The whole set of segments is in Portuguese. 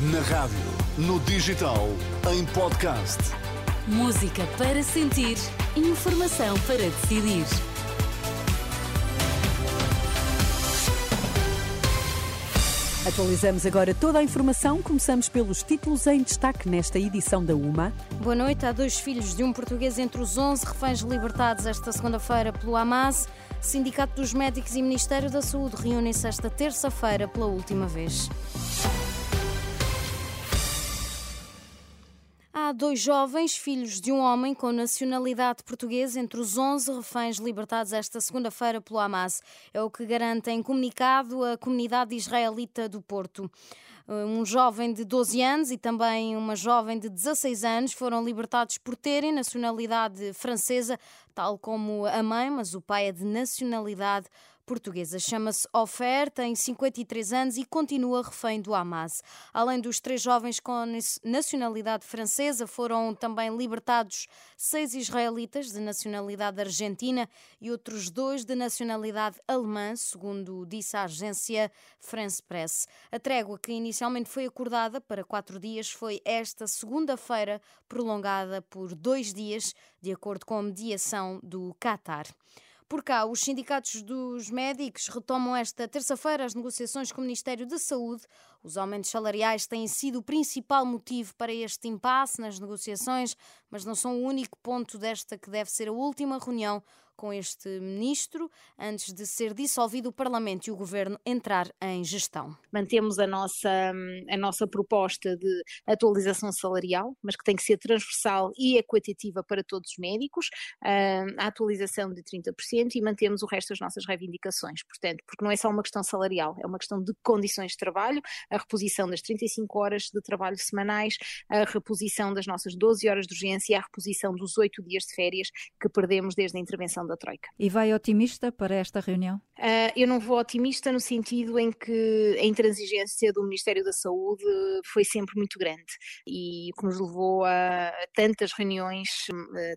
Na rádio, no digital, em podcast. Música para sentir, informação para decidir. Atualizamos agora toda a informação. Começamos pelos títulos em destaque nesta edição da UMA. Boa noite. Há dois filhos de um português entre os 11 reféns libertados esta segunda-feira pelo Hamas. Sindicato dos Médicos e Ministério da Saúde reúnem-se esta terça-feira pela última vez. Há dois jovens, filhos de um homem com nacionalidade portuguesa, entre os 11 reféns libertados esta segunda-feira pelo Hamas. É o que garante em comunicado a comunidade israelita do Porto. Um jovem de 12 anos e também uma jovem de 16 anos foram libertados por terem nacionalidade francesa, tal como a mãe, mas o pai é de nacionalidade portuguesa. Chama-se Ofer, tem 53 anos e continua refém do Hamas. Além dos três jovens com nacionalidade francesa, foram também libertados seis israelitas de nacionalidade argentina e outros dois de nacionalidade alemã, segundo disse a agência France Press. A trégua que inicialmente foi acordada para quatro dias foi esta segunda-feira, prolongada por dois dias, de acordo com a mediação do Qatar. Por cá, os sindicatos dos médicos retomam esta terça-feira as negociações com o Ministério da Saúde. Os aumentos salariais têm sido o principal motivo para este impasse nas negociações, mas não são o único ponto desta que deve ser a última reunião com este ministro antes de ser dissolvido o Parlamento e o governo entrar em gestão. Mantemos a nossa, a nossa proposta de atualização salarial, mas que tem que ser transversal e equitativa para todos os médicos, a atualização de 30% e mantemos o resto das nossas reivindicações. Portanto, porque não é só uma questão salarial, é uma questão de condições de trabalho, a reposição das 35 horas de trabalho semanais, a reposição das nossas 12 horas de urgência e a reposição dos 8 dias de férias que perdemos desde a intervenção da Troika. E vai otimista para esta reunião? Uh, eu não vou otimista no sentido em que a intransigência do Ministério da Saúde foi sempre muito grande e que nos levou a tantas reuniões,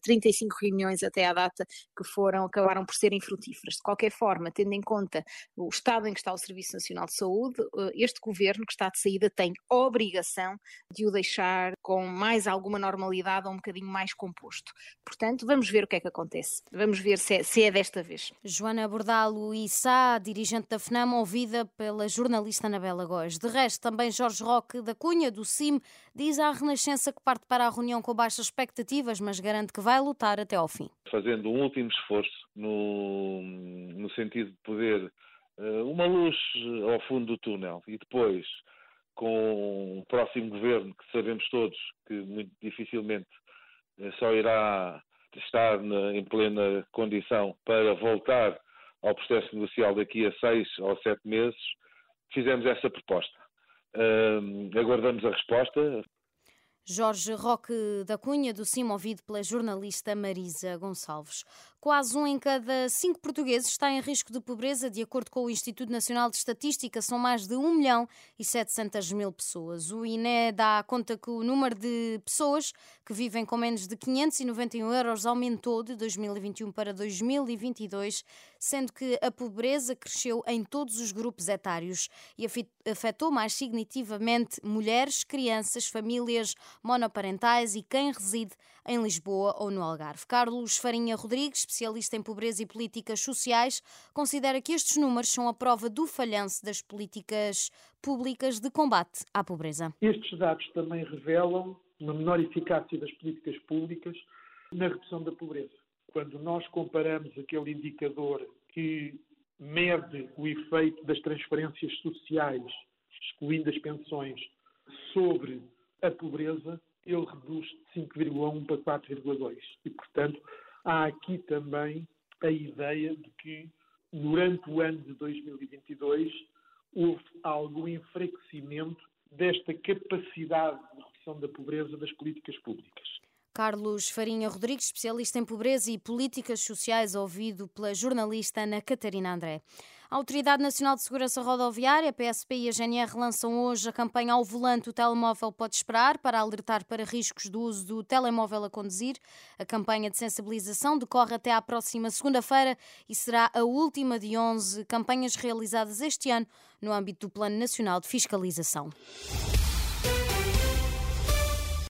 35 reuniões até à data, que foram, acabaram por serem frutíferas. De qualquer forma, tendo em conta o estado em que está o Serviço Nacional de Saúde, ah, este governo que está de saída tem obrigação de o deixar com mais alguma normalidade ou um bocadinho mais composto. Portanto, vamos ver o que é que acontece. Vamos ver se é, se é desta vez. Joana Bordalo e Sá, dirigente da FNAM, ouvida pela jornalista Anabela Góes. De resto, também Jorge Roque da Cunha, do CIM, diz à Renascença que parte para a reunião com baixas expectativas, mas garante que vai lutar até ao fim. Fazendo um último esforço no, no sentido de poder uh, uma luz ao fundo do túnel e depois com o próximo governo, que sabemos todos que muito dificilmente uh, só irá estar na, em plena condição para voltar ao processo negocial daqui a seis ou sete meses, fizemos essa proposta. Uh, aguardamos a resposta. Jorge Roque da Cunha, do CIM, ouvido pela jornalista Marisa Gonçalves. Quase um em cada cinco portugueses está em risco de pobreza, de acordo com o Instituto Nacional de Estatística, são mais de 1 milhão e 700 mil pessoas. O INE dá conta que o número de pessoas que vivem com menos de 591 euros aumentou de 2021 para 2022, sendo que a pobreza cresceu em todos os grupos etários e afetou mais significativamente mulheres, crianças, famílias monoparentais e quem reside em Lisboa ou no Algarve. Carlos Farinha Rodrigues, especialista em pobreza e políticas sociais, considera que estes números são a prova do falhanço das políticas públicas de combate à pobreza. Estes dados também revelam uma menor eficácia das políticas públicas na redução da pobreza. Quando nós comparamos aquele indicador que mede o efeito das transferências sociais, excluindo as pensões, sobre a pobreza, ele reduz de 5,1 para 4,2. E, portanto, há aqui também a ideia de que durante o ano de 2022 houve algum enfraquecimento desta capacidade de redução da pobreza das políticas públicas. Carlos Farinha Rodrigues, especialista em pobreza e políticas sociais, ouvido pela jornalista Ana Catarina André. A Autoridade Nacional de Segurança Rodoviária, a PSP e a GNR lançam hoje a campanha Ao Volante o Telemóvel Pode Esperar para alertar para riscos do uso do telemóvel a conduzir. A campanha de sensibilização decorre até à próxima segunda-feira e será a última de 11 campanhas realizadas este ano no âmbito do Plano Nacional de Fiscalização.